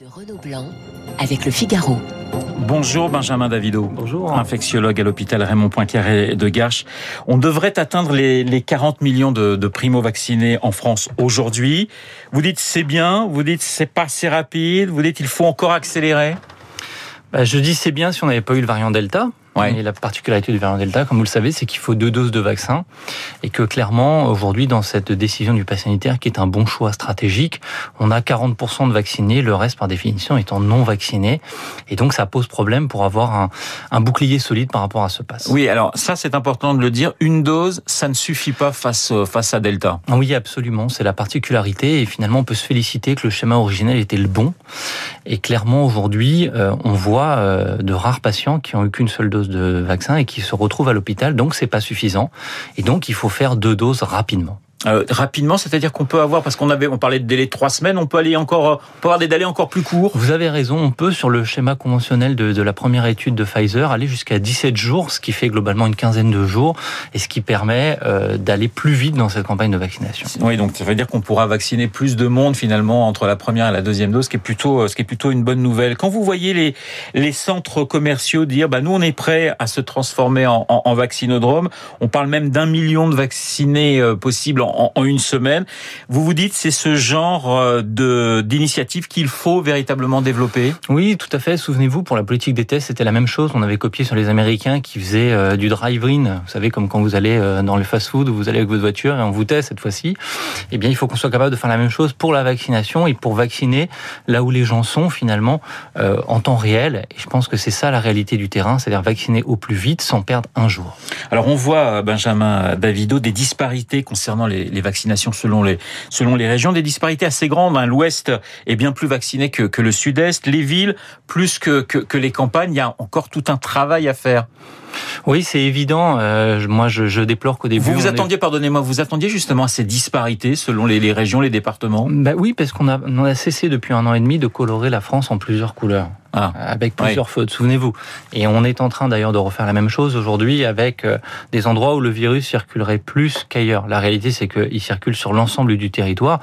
de Renaud Blanc avec le Figaro. Bonjour Benjamin Davido. Bonjour. Infectiologue à l'hôpital Raymond Poincaré de Garches. On devrait atteindre les, les 40 millions de, de primo-vaccinés en France aujourd'hui. Vous dites c'est bien, vous dites c'est pas assez rapide, vous dites il faut encore accélérer. Bah, je dis c'est bien si on n'avait pas eu le variant Delta. Ouais. Et la particularité du variant Delta, comme vous le savez, c'est qu'il faut deux doses de vaccin. Et que clairement, aujourd'hui, dans cette décision du pass sanitaire, qui est un bon choix stratégique, on a 40% de vaccinés, le reste, par définition, étant non vaccinés. Et donc, ça pose problème pour avoir un, un bouclier solide par rapport à ce pass. Oui, alors ça c'est important de le dire. Une dose, ça ne suffit pas face, face à Delta. Oui, absolument. C'est la particularité. Et finalement, on peut se féliciter que le schéma originel était le bon. Et clairement, aujourd'hui, euh, on voit euh, de rares patients qui ont eu qu'une seule dose de vaccin et qui se retrouvent à l'hôpital. Donc, c'est pas suffisant. Et donc, il faut faire deux doses rapidement. Euh, rapidement, c'est-à-dire qu'on peut avoir, parce qu'on avait, on parlait de délai de trois semaines, on peut aller encore, euh, on peut avoir des délais encore plus courts. Vous avez raison, on peut, sur le schéma conventionnel de, de la première étude de Pfizer, aller jusqu'à 17 jours, ce qui fait globalement une quinzaine de jours, et ce qui permet euh, d'aller plus vite dans cette campagne de vaccination. Oui, donc ça veut dire qu'on pourra vacciner plus de monde finalement entre la première et la deuxième dose, ce qui est plutôt, ce qui est plutôt une bonne nouvelle. Quand vous voyez les les centres commerciaux dire, bah nous on est prêts à se transformer en, en, en vaccinodrome, on parle même d'un million de vaccinés possibles en, en, une semaine. Vous vous dites c'est ce genre euh, de d'initiative qu'il faut véritablement développer? Oui, tout à fait. Souvenez-vous, pour la politique des tests, c'était la même chose. On avait copié sur les Américains qui faisaient euh, du drive-in. Vous savez, comme quand vous allez euh, dans le fast-food, vous allez avec votre voiture et on vous teste cette fois-ci. Eh bien, il faut qu'on soit capable de faire la même chose pour la vaccination et pour vacciner là où les gens sont finalement euh, en temps réel. Et je pense que c'est ça la réalité du terrain, c'est-à-dire vacciner au plus vite sans perdre un jour. Alors, on voit Benjamin Davido des disparités concernant les, les vaccinations selon les, selon les régions, des disparités assez grandes. Hein. L'Ouest est bien plus vacciné que, le Sud-Est, les villes plus que, que, que, les campagnes. Il y a encore tout un travail à faire. Oui, c'est évident. Euh, moi, je, je déplore qu'au début. Vous vous attendiez, est... pardonnez-moi, vous attendiez justement à ces disparités selon les, les régions, les départements bah Oui, parce qu'on a, on a cessé depuis un an et demi de colorer la France en plusieurs couleurs. Ah, avec plusieurs oui. fautes, souvenez-vous. Et on est en train d'ailleurs de refaire la même chose aujourd'hui avec euh, des endroits où le virus circulerait plus qu'ailleurs. La réalité, c'est qu'il circule sur l'ensemble du territoire.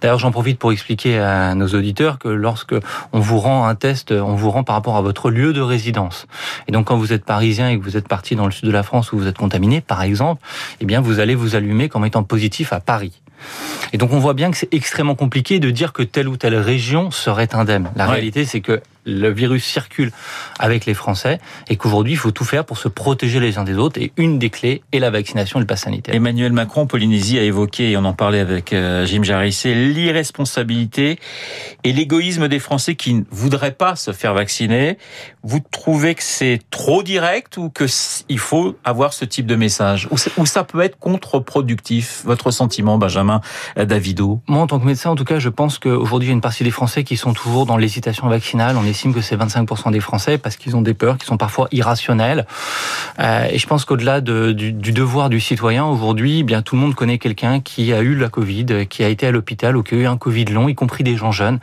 D'ailleurs, j'en profite pour expliquer à nos auditeurs que lorsque on vous rend un test, on vous rend par rapport à votre lieu de résidence. Et donc, quand vous êtes parisien et que vous êtes parti dans le sud de la France où vous êtes contaminé, par exemple, eh bien, vous allez vous allumer comme étant positif à Paris. Et donc on voit bien que c'est extrêmement compliqué de dire que telle ou telle région serait indemne. La ouais. réalité, c'est que le virus circule avec les Français et qu'aujourd'hui, il faut tout faire pour se protéger les uns des autres. Et une des clés est la vaccination et le pass sanitaire. Emmanuel Macron, Polynésie, a évoqué, et on en parlait avec euh, Jim Jarissé, l'irresponsabilité et l'égoïsme des Français qui ne voudraient pas se faire vacciner. Vous trouvez que c'est trop direct ou qu'il faut avoir ce type de message? Ou ça peut être contre-productif Votre sentiment, Benjamin Davido? Moi, en tant que médecin, en tout cas, je pense qu'aujourd'hui, il y a une partie des Français qui sont toujours dans l'hésitation vaccinale. On estime que c'est 25% des Français parce qu'ils ont des peurs qui sont parfois irrationnelles. Euh, et je pense qu'au-delà de, du, du, devoir du citoyen, aujourd'hui, eh bien tout le monde connaît quelqu'un qui a eu la Covid, qui a été à l'hôpital ou qui a eu un Covid long, y compris des gens jeunes,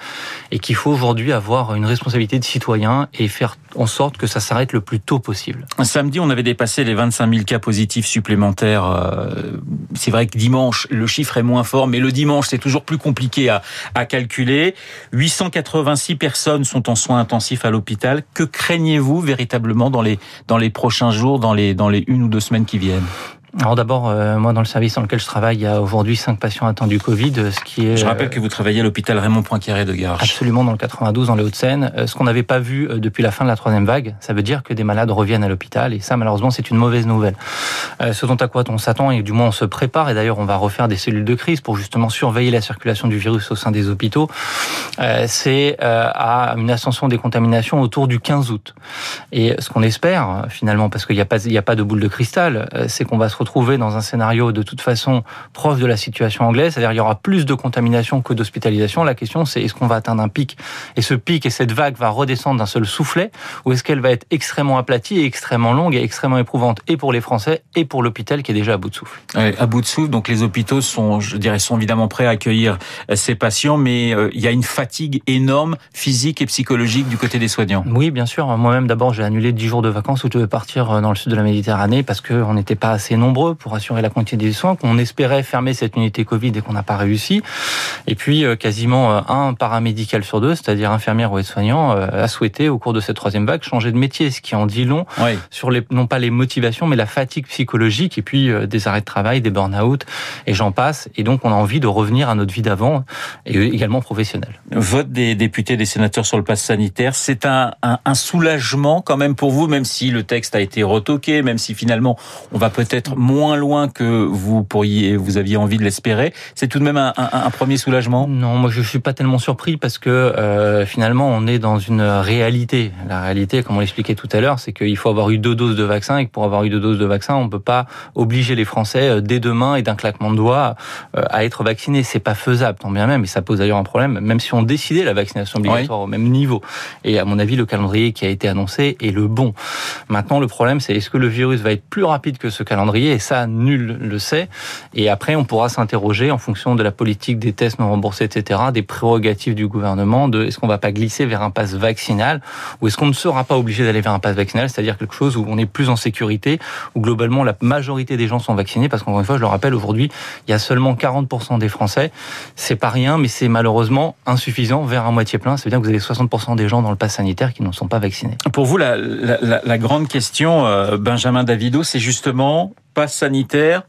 et qu'il faut aujourd'hui avoir une responsabilité de citoyen et faire en sorte que ça s'arrête le plus tôt possible. Samedi, on avait dépassé les 25 000 cas positifs supplémentaires. Euh, c'est vrai que dimanche, le chiffre est moins fort, mais le dimanche, c'est toujours plus compliqué à, à calculer. 886 personnes sont en soins intensifs à l'hôpital. Que craignez-vous véritablement dans les, prochains jours, dans les une ou deux semaines qui viennent? Alors d'abord, euh, moi dans le service dans lequel je travaille, il y a aujourd'hui cinq patients atteints du Covid, ce qui est. Je rappelle que vous travaillez à l'hôpital Raymond Poincaré de Garches. Absolument, dans le 92, dans les Hauts-de-Seine. Euh, ce qu'on n'avait pas vu euh, depuis la fin de la troisième vague, ça veut dire que des malades reviennent à l'hôpital, et ça malheureusement c'est une mauvaise nouvelle. Ce dont à quoi on s'attend, et du moins on se prépare, et d'ailleurs on va refaire des cellules de crise pour justement surveiller la circulation du virus au sein des hôpitaux, c'est à une ascension des contaminations autour du 15 août. Et ce qu'on espère finalement, parce qu'il n'y a pas, il y a pas de boule de cristal, c'est qu'on va se retrouver dans un scénario de toute façon proche de la situation anglaise, c'est-à-dire il y aura plus de contamination que d'hospitalisation. La question c'est est-ce qu'on va atteindre un pic? Et ce pic et cette vague va redescendre d'un seul soufflet ou est-ce qu'elle va être extrêmement aplatie et extrêmement longue et extrêmement éprouvante et pour les Français et pour l'hôpital qui est déjà à bout de souffle? Ouais, à bout de souffle, donc les hôpitaux sont, je dirais, sont évidemment prêts à accueillir ces patients, mais euh, il y a une fatigue énorme physique et psychologique du côté des soignants. Oui, bien sûr. Moi-même, d'abord, j'ai annulé 10 jours de vacances où je devais partir dans le sud de la Méditerranée parce qu'on n'était pas assez nombreux nombreux pour assurer la continuité des soins, qu'on espérait fermer cette unité Covid et qu'on n'a pas réussi. Et puis, quasiment un paramédical sur deux, c'est-à-dire infirmière ou aide-soignant, a souhaité, au cours de cette troisième vague, changer de métier, ce qui en dit long sur les, non pas les motivations, mais la fatigue psychologique et puis des arrêts de travail, des burn-out, et j'en passe. Et donc, on a envie de revenir à notre vie d'avant et également professionnelle. Vote des députés, des sénateurs sur le pass sanitaire, c'est un, un, soulagement quand même pour vous, même si le texte a été retoqué, même si finalement on va peut-être moins loin que vous pourriez, vous aviez envie de l'espérer. C'est tout de même un, un, premier soulagement. Non, moi je suis pas tellement surpris parce que euh, finalement on est dans une réalité. La réalité, comme on l'expliquait tout à l'heure, c'est qu'il faut avoir eu deux doses de vaccin et que pour avoir eu deux doses de vaccin, on peut pas obliger les Français euh, dès demain et d'un claquement de doigts euh, à être vaccinés. C'est pas faisable, tant bien même, et ça pose d'ailleurs un problème, même si on décidait la vaccination obligatoire au même niveau. Et à mon avis, le calendrier qui a été annoncé est le bon. Maintenant, le problème, c'est est-ce que le virus va être plus rapide que ce calendrier Et ça, nul le sait. Et après, on pourra s'interroger en fonction de la politique des tests non remboursés, etc., des prérogatives du gouvernement, de est-ce qu'on va pas glisser vers un pass vaccinal ou est-ce qu'on ne sera pas obligé d'aller vers un pass vaccinal, c'est-à-dire quelque chose où on est plus en sécurité, où globalement la majorité des gens sont vaccinés, parce qu'encore une fois, je le rappelle, aujourd'hui, il y a seulement 40% des Français. C'est pas rien, mais c'est malheureusement insuffisant vers un moitié plein. Ça veut dire que vous avez 60% des gens dans le pass sanitaire qui ne sont pas vaccinés. Pour vous, la grande question, euh, Benjamin Davido, c'est justement pass sanitaire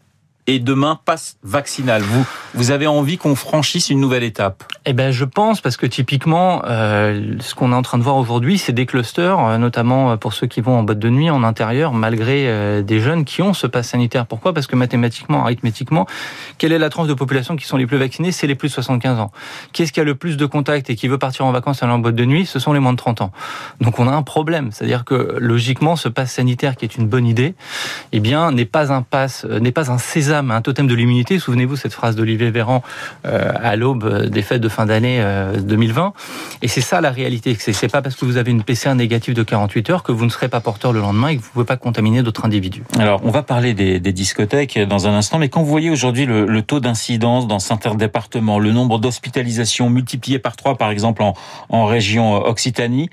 et demain passe vaccinal. Vous, vous avez envie qu'on franchisse une nouvelle étape? Eh ben, je pense parce que typiquement, euh, ce qu'on est en train de voir aujourd'hui, c'est des clusters, euh, notamment euh, pour ceux qui vont en boîte de nuit en intérieur, malgré euh, des jeunes qui ont ce pass sanitaire. Pourquoi? Parce que mathématiquement, arithmétiquement, quelle est la tranche de population qui sont les plus vaccinés? C'est les plus de 75 ans. Qui est-ce qui a le plus de contacts et qui veut partir en vacances aller en boîte de nuit? Ce sont les moins de 30 ans. Donc on a un problème, c'est-à-dire que logiquement, ce pass sanitaire qui est une bonne idée, eh bien, n'est pas un pass, n'est pas un César un totem de l'immunité. Souvenez-vous cette phrase d'Olivier Véran euh, à l'aube des fêtes de fin d'année 2020. Euh, et c'est ça la réalité. C'est pas parce que vous avez une PCR négative de 48 heures que vous ne serez pas porteur le lendemain et que vous ne pouvez pas contaminer d'autres individus. Alors, on va parler des, discothèques dans un instant, mais quand vous voyez aujourd'hui le, taux d'incidence dans certains départements, le nombre d'hospitalisations multiplié par trois, par exemple en, en région Occitanie,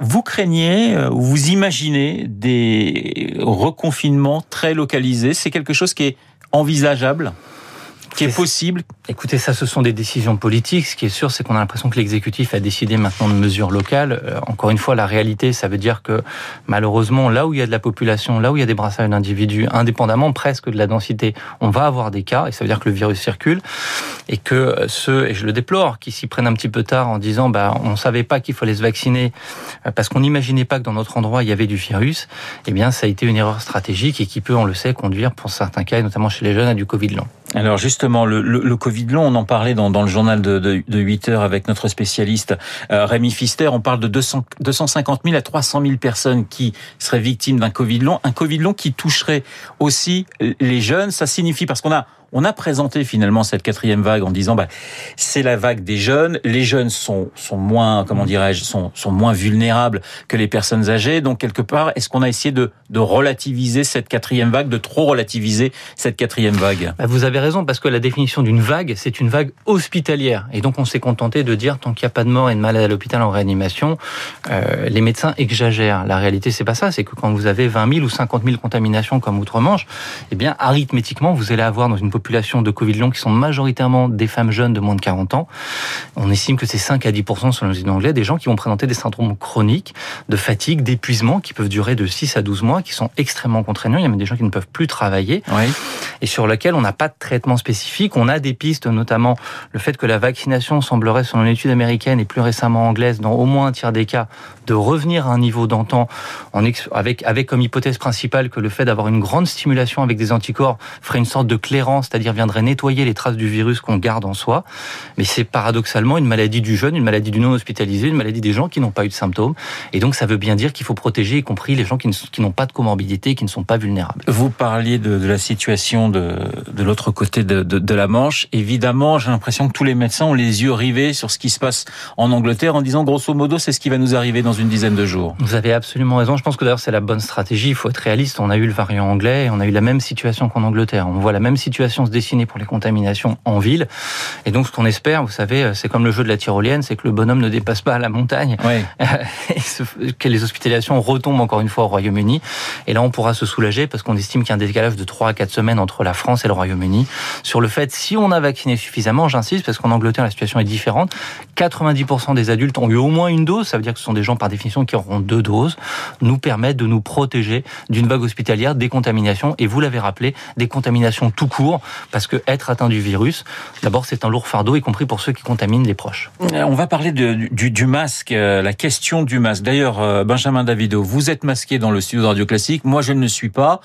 vous craignez euh, ou vous imaginez des reconfinements très localisés? C'est quelque chose qui est envisageable qui est possible Écoutez, ça, ce sont des décisions politiques. Ce qui est sûr, c'est qu'on a l'impression que l'exécutif a décidé maintenant de mesures locales. Euh, encore une fois, la réalité, ça veut dire que malheureusement, là où il y a de la population, là où il y a des brassages d'individus, indépendamment presque de la densité, on va avoir des cas, et ça veut dire que le virus circule, et que ceux, et je le déplore, qui s'y prennent un petit peu tard en disant, bah, on savait pas qu'il fallait se vacciner euh, parce qu'on n'imaginait pas que dans notre endroit il y avait du virus. Eh bien, ça a été une erreur stratégique et qui peut, on le sait, conduire pour certains cas, et notamment chez les jeunes, à du Covid long. Alors justement, le, le, le, Covid long, on en parlait dans, dans le journal de, de, de, 8 heures avec notre spécialiste euh, Rémi Fister, on parle de 200, 250 000 à 300 000 personnes qui seraient victimes d'un Covid long, un Covid long qui toucherait aussi les jeunes. Ça signifie, parce qu'on a on a présenté finalement cette quatrième vague en disant bah c'est la vague des jeunes. Les jeunes sont sont moins comment dirais-je sont sont moins vulnérables que les personnes âgées. Donc quelque part, est-ce qu'on a essayé de de relativiser cette quatrième vague, de trop relativiser cette quatrième vague? Bah, Vous avez raison parce que la définition d'une vague, c'est une vague hospitalière et donc on s'est contenté de dire tant qu'il n'y a pas de mort et de malade à l'hôpital en réanimation, euh, les médecins exagèrent. La réalité c'est pas ça, c'est que quand vous avez 20 000 ou 50 000 contaminations comme outre-Manche, eh bien arithmétiquement vous allez avoir dans une population de Covid long qui sont majoritairement des femmes jeunes de moins de 40 ans. On estime que c'est 5 à 10% selon les anglais des gens qui vont présenter des syndromes chroniques de fatigue, d'épuisement qui peuvent durer de 6 à 12 mois, qui sont extrêmement contraignants. Il y a même des gens qui ne peuvent plus travailler oui. et sur lesquels on n'a pas de traitement spécifique. On a des pistes, notamment le fait que la vaccination semblerait, selon une étude américaine et plus récemment anglaise, dans au moins un tiers des cas, de revenir à un niveau d'antan avec, comme hypothèse principale que le fait d'avoir une grande stimulation avec des anticorps ferait une sorte de clairance, c'est-à-dire viendrait nettoyer les traces du virus qu'on garde en soi. Mais c'est paradoxalement une maladie du jeune, une maladie du non hospitalisé, une maladie des gens qui n'ont pas eu de symptômes. Et donc ça veut bien dire qu'il faut protéger, y compris les gens qui n'ont pas de comorbidité, qui ne sont pas vulnérables. Vous parliez de, la situation de, l'autre côté de, de, la Manche. Évidemment, j'ai l'impression que tous les médecins ont les yeux rivés sur ce qui se passe en Angleterre en disant grosso modo c'est ce qui va nous arriver dans une dizaine de jours. Vous avez absolument raison. Je pense que d'ailleurs c'est la bonne stratégie. Il faut être réaliste. On a eu le variant anglais et on a eu la même situation qu'en Angleterre. On voit la même situation se dessiner pour les contaminations en ville. Et donc, ce qu'on espère, vous savez, c'est comme le jeu de la tyrolienne, c'est que le bonhomme ne dépasse pas la montagne, et que les hospitalisations retombent encore une fois au Royaume-Uni. Et là, on pourra se soulager parce qu'on estime qu'il y a un décalage de 3 à 4 semaines entre la France et le Royaume-Uni sur le fait, si on a vacciné suffisamment, j'insiste, parce qu'en Angleterre, la situation est différente, 90% des adultes ont eu au moins une dose, ça veut dire que ce sont des gens par définition qui auront deux doses, nous permettent de nous protéger d'une vague hospitalière, des contaminations, et vous l'avez rappelé, des contaminations tout court, parce que être atteint du virus, d'abord c'est un lourd fardeau, y compris pour ceux qui contaminent les proches. Euh, on va parler du, masque, euh, la question du masque. D'ailleurs, euh, Benjamin Davido, vous êtes masqué dans le studio de Radio Classique, moi je ne le suis pas.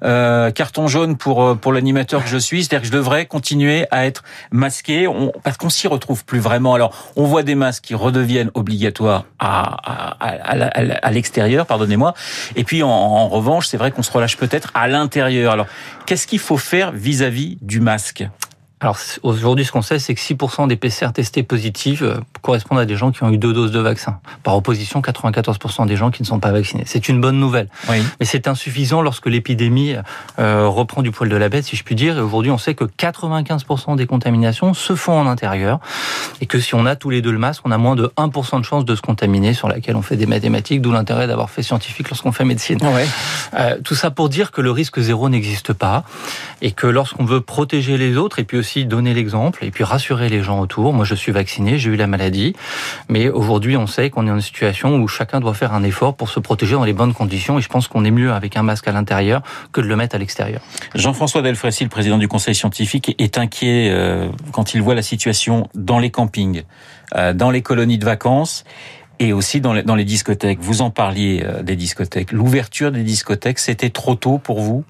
Carton jaune pour pour l'animateur que je suis, c'est-à-dire que je devrais continuer à être masqué, parce qu'on s'y retrouve plus vraiment. Alors, on voit des masques qui redeviennent obligatoires à, à, l'extérieur, pardonnez-moi, et puis en, en revanche, c'est vrai qu'on se relâche peut-être à l'intérieur. Alors, qu'est-ce qu'il faut faire vis-à-vis -vis du masque? Alors aujourd'hui, ce qu'on sait, c'est que 6% des PCR testés positifs euh, correspondent à des gens qui ont eu deux doses de vaccin. Par opposition, 94% des gens qui ne sont pas vaccinés. C'est une bonne nouvelle. Oui. Mais c'est insuffisant lorsque l'épidémie euh, reprend du poil de la bête, si je puis dire. Et aujourd'hui, on sait que 95% des contaminations se font en intérieur. Et que si on a tous les deux le masque, on a moins de 1% de chance de se contaminer, sur laquelle on fait des mathématiques, d'où l'intérêt d'avoir fait scientifique lorsqu'on fait médecine. Ouais. Euh, tout ça pour dire que le risque zéro n'existe pas. Et que lorsqu'on veut protéger les autres, et puis aussi donner l'exemple et puis rassurer les gens autour. Moi, je suis vacciné, j'ai eu la maladie, mais aujourd'hui, on sait qu'on est dans une situation où chacun doit faire un effort pour se protéger dans les bonnes conditions. Et je pense qu'on est mieux avec un masque à l'intérieur que de le mettre à l'extérieur. Jean-François Delfrécy, le président du Conseil scientifique, est inquiet euh, quand il voit la situation dans les campings, euh, dans les colonies de vacances et aussi dans les, dans les discothèques. Vous en parliez euh, des discothèques. L'ouverture des discothèques, c'était trop tôt pour vous?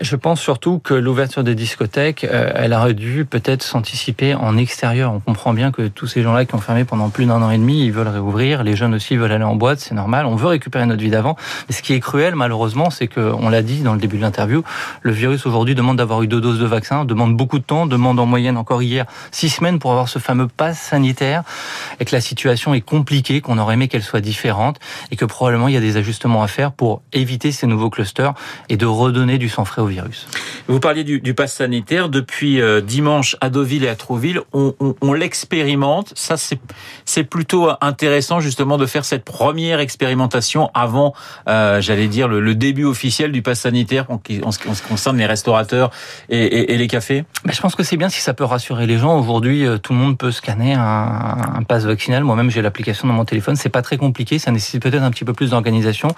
Je pense surtout que l'ouverture des discothèques, euh, elle aurait dû peut-être s'anticiper en extérieur. On comprend bien que tous ces gens-là qui ont fermé pendant plus d'un an et demi, ils veulent réouvrir. Les jeunes aussi veulent aller en boîte, c'est normal. On veut récupérer notre vie d'avant. Mais ce qui est cruel, malheureusement, c'est que, on l'a dit dans le début de l'interview, le virus aujourd'hui demande d'avoir eu deux doses de vaccin, demande beaucoup de temps, demande en moyenne encore hier six semaines pour avoir ce fameux pass sanitaire, et que la situation est compliquée, qu'on aurait aimé qu'elle soit différente, et que probablement il y a des ajustements à faire pour éviter ces nouveaux clusters et de redonner du sang frais au virus. Vous parliez du, du pass sanitaire. Depuis euh, dimanche à Deauville et à Trouville, on, on, on l'expérimente. Ça, c'est plutôt intéressant justement de faire cette première expérimentation avant, euh, j'allais dire, le, le, début officiel du pass sanitaire en, en, ce qui concerne les restaurateurs et, et, et les cafés. Ben, je pense que c'est bien si ça peut rassurer les gens. Aujourd'hui, euh, tout le monde peut scanner un, un pass vaccinal. Moi-même, j'ai l'application dans mon téléphone. C'est pas très compliqué. Ça nécessite peut-être un petit peu plus d'organisation,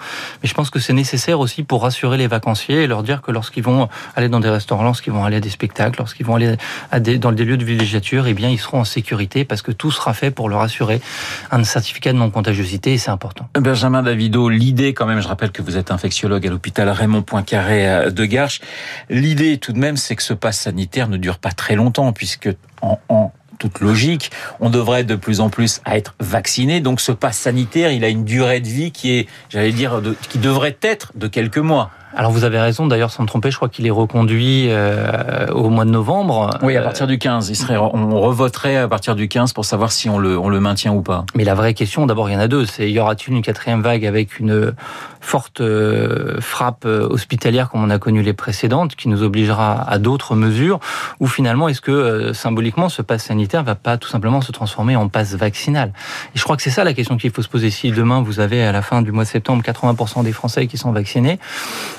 mais je pense que c'est nécessaire aussi pour rassurer les vacanciers et leur dire que lorsqu'ils vont aller dans des restaurants, lorsqu'ils vont aller à des spectacles, lorsqu'ils vont aller dans des lieux de villégiature, eh bien, ils seront en sécurité parce que tout sera fait pour leur assurer un certificat de non-contagiosité et c'est important. Benjamin Davido, l'idée quand même, je rappelle que vous êtes infectiologue à l'hôpital Raymond Poincaré euh, de Garches. L'idée tout de même, c'est que ce pass sanitaire ne dure pas très longtemps puisque en, toute logique, on devrait de plus en plus être vacciné. Donc ce pass sanitaire, il a une durée de vie qui est, j'allais dire, qui devrait être de quelques mois. Alors vous avez raison, d'ailleurs sans me tromper, je crois qu'il est reconduit euh, au mois de novembre. Oui, à partir du 15. Il serait, on revoterait à partir du 15 pour savoir si on le, on le maintient ou pas. Mais la vraie question, d'abord, il y en a deux. C'est y aura-t-il une quatrième vague avec une forte euh, frappe hospitalière comme on a connu les précédentes, qui nous obligera à d'autres mesures, ou finalement est-ce que euh, symboliquement ce pass sanitaire va pas tout simplement se transformer en passe vaccinal? Et je crois que c'est ça la question qu'il faut se poser. Si demain vous avez à la fin du mois de septembre 80% des Français qui sont vaccinés,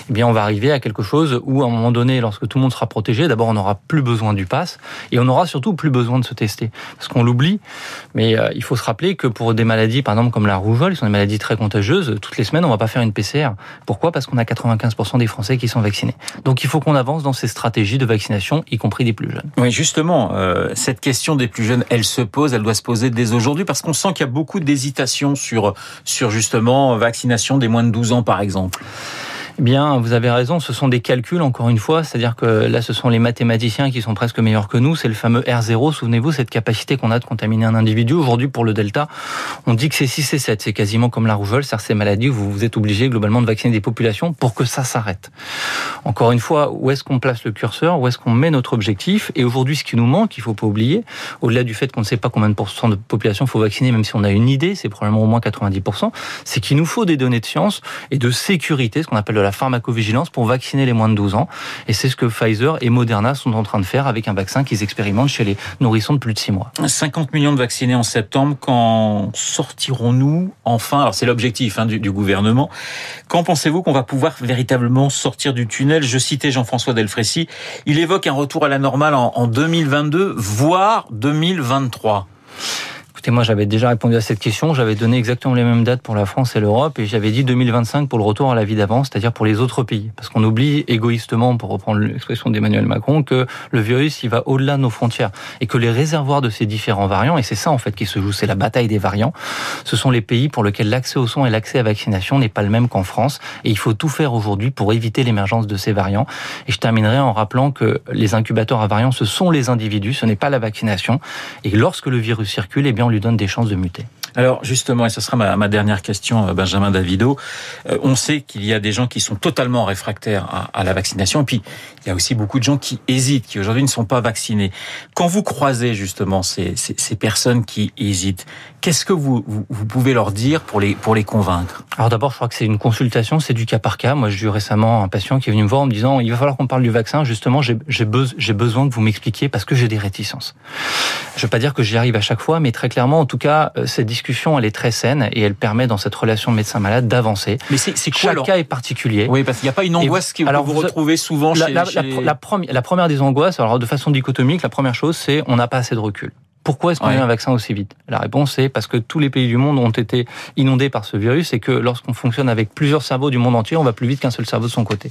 eh bien on va arriver à quelque chose où à un moment donné, lorsque tout le monde sera protégé, d'abord on n'aura plus besoin du pass et on aura surtout plus besoin de se tester, parce qu'on l'oublie. Mais euh, il faut se rappeler que pour des maladies, par exemple comme la rougeole, qui sont des maladies très contagieuses, toutes les semaines on va pas faire une PCR. Pourquoi? Parce qu'on a 95% des Français qui sont vaccinés. Donc il faut qu'on avance dans ces stratégies de vaccination, y compris des plus jeunes. Oui, justement, euh, cette question des plus jeunes, elle se pose, elle doit se poser dès aujourd'hui, parce qu'on sent qu'il y a beaucoup d'hésitation sur, sur justement vaccination des moins de 12 ans, par exemple. Eh bien, vous avez raison, ce sont des calculs, encore une fois, c'est-à-dire que là, ce sont les mathématiciens qui sont presque meilleurs que nous, c'est le fameux R0, souvenez-vous, cette capacité qu'on a de contaminer un individu. Aujourd'hui, pour le Delta, on dit que c'est 6 et 7, c'est quasiment comme la rougeole, c'est ces maladies où vous êtes obligé globalement de vacciner des populations pour que ça s'arrête. Encore une fois, où est-ce qu'on place le curseur, où est-ce qu'on met notre objectif? Et aujourd'hui, ce qui nous manque, il faut pas oublier, au-delà du fait qu'on ne sait pas combien de pourcents de population faut vacciner, même si on a une idée, c'est probablement au moins 90%, c'est qu'il nous faut des données de science et de sécurité, ce qu'on appelle la la pharmacovigilance pour vacciner les moins de 12 ans. Et c'est ce que Pfizer et Moderna sont en train de faire avec un vaccin qu'ils expérimentent chez les nourrissons de plus de 6 mois. 50 millions de vaccinés en septembre. Quand sortirons-nous enfin? Alors c'est l'objectif hein, du, gouvernement. Quand pensez-vous qu'on va pouvoir véritablement sortir du tunnel? Je citais Jean-François Delfrécy. Il évoque un retour à la normale en 2022, voire 2023. Écoutez, moi j'avais déjà répondu à cette question, j'avais donné exactement les mêmes dates pour la France et l'Europe et j'avais dit 2025 pour le retour à la vie d'avant, c'est-à-dire pour les autres pays. Parce qu'on oublie égoïstement, pour reprendre l'expression d'Emmanuel Macron, que le virus il va au-delà de nos frontières et que les réservoirs de ces différents variants, et c'est ça en fait qui se joue, c'est la bataille des variants, ce sont les pays pour lesquels l'accès aux soins et l'accès à vaccination n'est pas le même qu'en France et il faut tout faire aujourd'hui pour éviter l'émergence de ces variants. Et je terminerai en rappelant que les incubateurs à variants, ce sont les individus, ce n'est pas la vaccination et lorsque le virus circule, eh bien lui donne des chances de muter. Alors justement, et ce sera ma, dernière question, euh, Benjamin Davido, euh, on sait qu'il y a des gens qui sont totalement réfractaires à, la vaccination, et puis il y a aussi beaucoup de gens qui hésitent, qui aujourd'hui ne sont pas vaccinés. Quand vous croisez justement ces, personnes qui hésitent, qu'est-ce que vous, vous, pouvez leur dire pour les, pour les convaincre? Alors d'abord, je crois que c'est une consultation, c'est du cas par cas. Moi, j'ai eu récemment un patient qui est venu me voir en me disant, il va falloir qu'on parle du vaccin, justement, j'ai besoin que vous m'expliquiez parce que j'ai des réticences. Je ne veux pas dire que j'y arrive à chaque fois, mais très clairement, en tout cas, euh, cette discussion, elle est très saine et elle permet dans cette relation médecin-malade d'avancer. Mais c'est quoi Chaque cas est particulier. Oui, parce qu'il n'y a pas une angoisse que vous, retrouvez souvent chez, la, la, première, la première des angoisses, alors de façon dichotomique, la première chose, c'est on n'a pas assez de recul. Pourquoi est-ce qu'on a eu un vaccin aussi vite? La réponse est parce que tous les pays du monde ont été inondés par ce virus et que lorsqu'on fonctionne avec plusieurs cerveaux du monde entier, on va plus vite qu'un seul cerveau de son côté.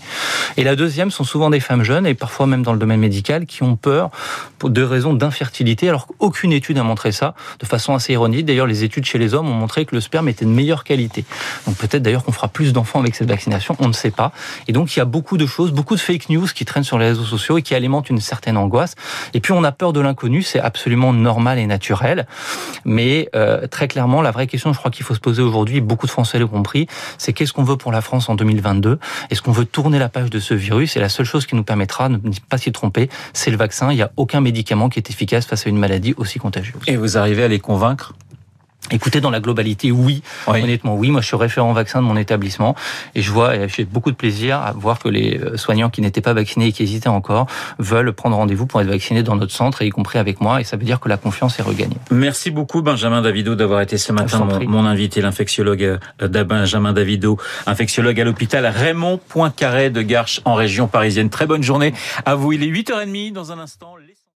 Et la deuxième sont souvent des femmes jeunes et parfois même dans le domaine médical qui ont peur pour de raisons d'infertilité alors qu'aucune étude n'a montré ça de façon assez ironique. D'ailleurs, les études chez les hommes ont montré que le sperme était de meilleure qualité. Donc peut-être d'ailleurs qu'on fera plus d'enfants avec cette vaccination, on ne sait pas. Et donc il y a beaucoup de choses, beaucoup de fake news qui traînent sur les réseaux sociaux et qui alimentent une certaine angoisse. Et puis on a peur de l'inconnu, c'est absolument normal et naturel. Mais euh, très clairement, la vraie question, je crois qu'il faut se poser aujourd'hui, beaucoup de Français l'ont compris, c'est qu'est-ce qu'on veut pour la France en 2022 Est-ce qu'on veut tourner la page de ce virus? Et la seule chose qui nous permettra de ne pas s'y tromper, c'est le vaccin. Il n'y a aucun médicament qui est efficace face à une maladie aussi contagieuse. Et vous arrivez à les convaincre? Écoutez, dans la globalité, oui. Honnêtement, oui. Moi, je suis référent vaccin de mon établissement et je vois, j'ai beaucoup de plaisir à voir que les euh, soignants qui n'étaient pas vaccinés et qui hésitaient encore veulent prendre rendez-vous pour être vaccinés dans notre centre, et y compris avec moi. Et ça veut dire que la confiance est regagnée. Merci beaucoup, Benjamin Davido, d'avoir été ce matin mon, invité, l'infectiologue euh, Benjamin Davido, infectiologue à l'hôpital Raymond Poincaré de Garches en région parisienne. Très bonne journée à vous. Il est 8h30 dans un instant.